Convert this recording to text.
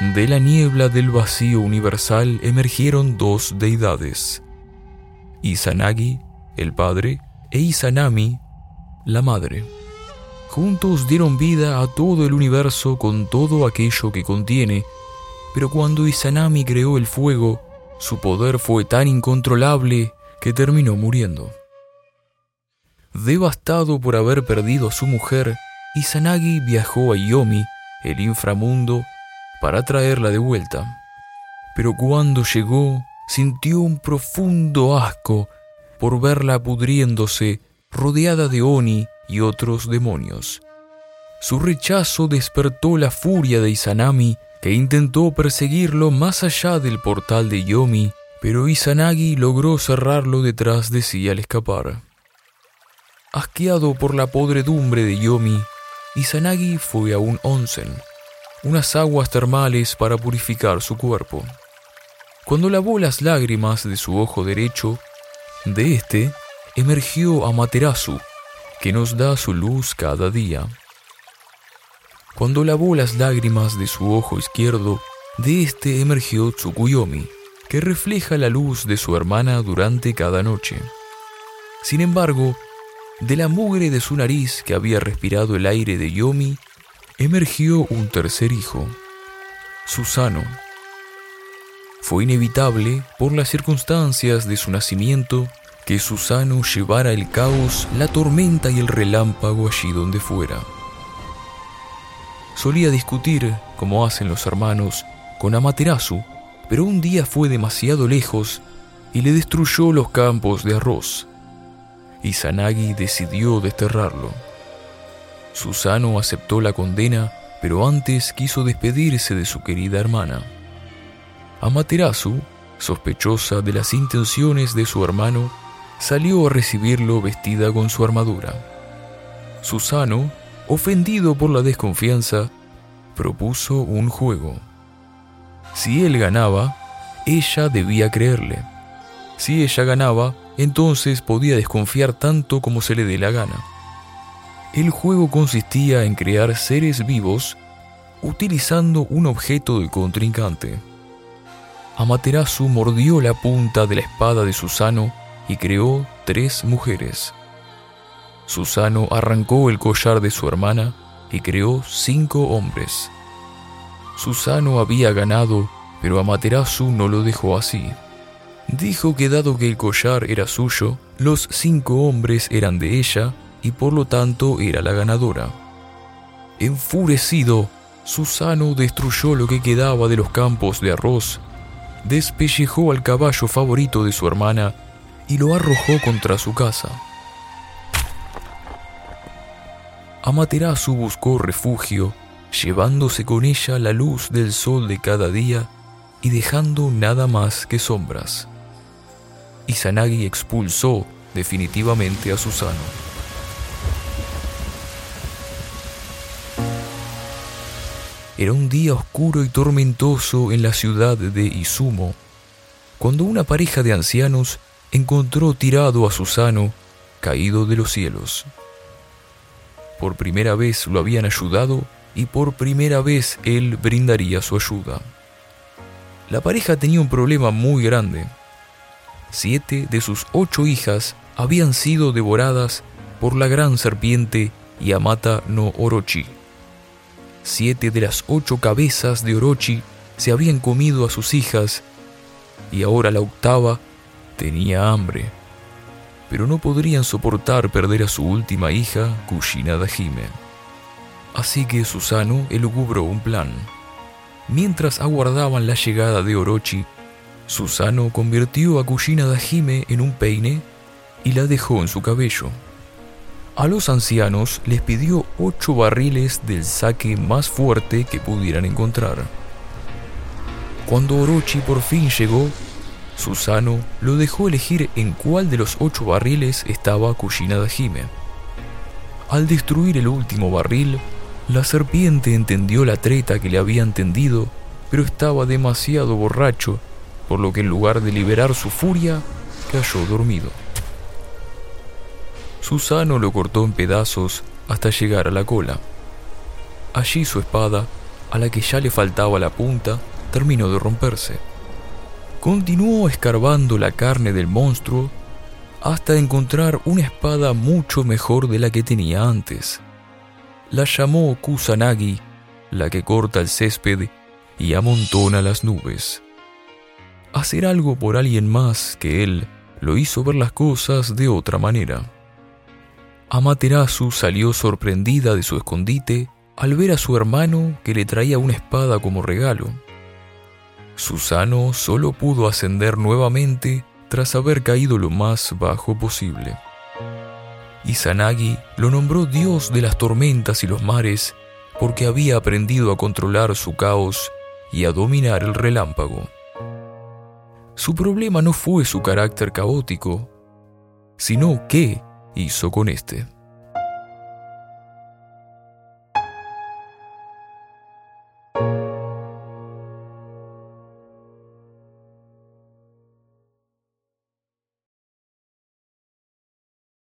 de la niebla del vacío universal emergieron dos deidades, Izanagi, el padre, e Izanami, la madre. Juntos dieron vida a todo el universo con todo aquello que contiene, pero cuando Izanami creó el fuego, su poder fue tan incontrolable que terminó muriendo. Devastado por haber perdido a su mujer, Izanagi viajó a Yomi, el inframundo, para traerla de vuelta. Pero cuando llegó, sintió un profundo asco por verla pudriéndose, rodeada de Oni y otros demonios. Su rechazo despertó la furia de Izanami, que intentó perseguirlo más allá del portal de Yomi, pero Izanagi logró cerrarlo detrás de sí al escapar. Asqueado por la podredumbre de Yomi, Izanagi fue a un onsen, unas aguas termales para purificar su cuerpo. Cuando lavó las lágrimas de su ojo derecho, de este emergió Amaterasu, que nos da su luz cada día. Cuando lavó las lágrimas de su ojo izquierdo, de este emergió Tsukuyomi, que refleja la luz de su hermana durante cada noche. Sin embargo, de la mugre de su nariz que había respirado el aire de Yomi, emergió un tercer hijo, Susano. Fue inevitable, por las circunstancias de su nacimiento, que Susano llevara el caos, la tormenta y el relámpago allí donde fuera. Solía discutir, como hacen los hermanos, con Amaterasu, pero un día fue demasiado lejos y le destruyó los campos de arroz. Izanagi decidió desterrarlo. Susano aceptó la condena, pero antes quiso despedirse de su querida hermana. Amaterasu, sospechosa de las intenciones de su hermano, salió a recibirlo vestida con su armadura. Susano, ofendido por la desconfianza, propuso un juego. Si él ganaba, ella debía creerle. Si ella ganaba, entonces podía desconfiar tanto como se le dé la gana. El juego consistía en crear seres vivos utilizando un objeto del contrincante. Amaterasu mordió la punta de la espada de Susano y creó tres mujeres. Susano arrancó el collar de su hermana y creó cinco hombres. Susano había ganado, pero Amaterasu no lo dejó así. Dijo que dado que el collar era suyo, los cinco hombres eran de ella y por lo tanto era la ganadora. Enfurecido, Susano destruyó lo que quedaba de los campos de arroz, despellejó al caballo favorito de su hermana y lo arrojó contra su casa. Amaterasu buscó refugio, llevándose con ella la luz del sol de cada día y dejando nada más que sombras. Izanagi expulsó definitivamente a Susano. Era un día oscuro y tormentoso en la ciudad de Izumo, cuando una pareja de ancianos encontró tirado a Susano caído de los cielos. Por primera vez lo habían ayudado y por primera vez él brindaría su ayuda. La pareja tenía un problema muy grande. Siete de sus ocho hijas habían sido devoradas por la gran serpiente Yamata no Orochi. Siete de las ocho cabezas de Orochi se habían comido a sus hijas y ahora la octava tenía hambre. Pero no podrían soportar perder a su última hija, Kushina Dajime. Así que Susano elucubró un plan. Mientras aguardaban la llegada de Orochi, Susano convirtió a Kushina Dajime en un peine y la dejó en su cabello. A los ancianos les pidió ocho barriles del saque más fuerte que pudieran encontrar. Cuando Orochi por fin llegó, Susano lo dejó elegir en cuál de los ocho barriles estaba Kushina Dajime. Al destruir el último barril, la serpiente entendió la treta que le habían tendido, pero estaba demasiado borracho, por lo que en lugar de liberar su furia, cayó dormido. Susano lo cortó en pedazos hasta llegar a la cola. Allí su espada a la que ya le faltaba la punta, terminó de romperse. Continuó escarbando la carne del monstruo hasta encontrar una espada mucho mejor de la que tenía antes. La llamó Kusanagi, la que corta el césped y amontona las nubes. Hacer algo por alguien más que él lo hizo ver las cosas de otra manera. Amaterasu salió sorprendida de su escondite al ver a su hermano que le traía una espada como regalo. Susano solo pudo ascender nuevamente tras haber caído lo más bajo posible. Izanagi lo nombró dios de las tormentas y los mares porque había aprendido a controlar su caos y a dominar el relámpago. Su problema no fue su carácter caótico, sino qué hizo con este.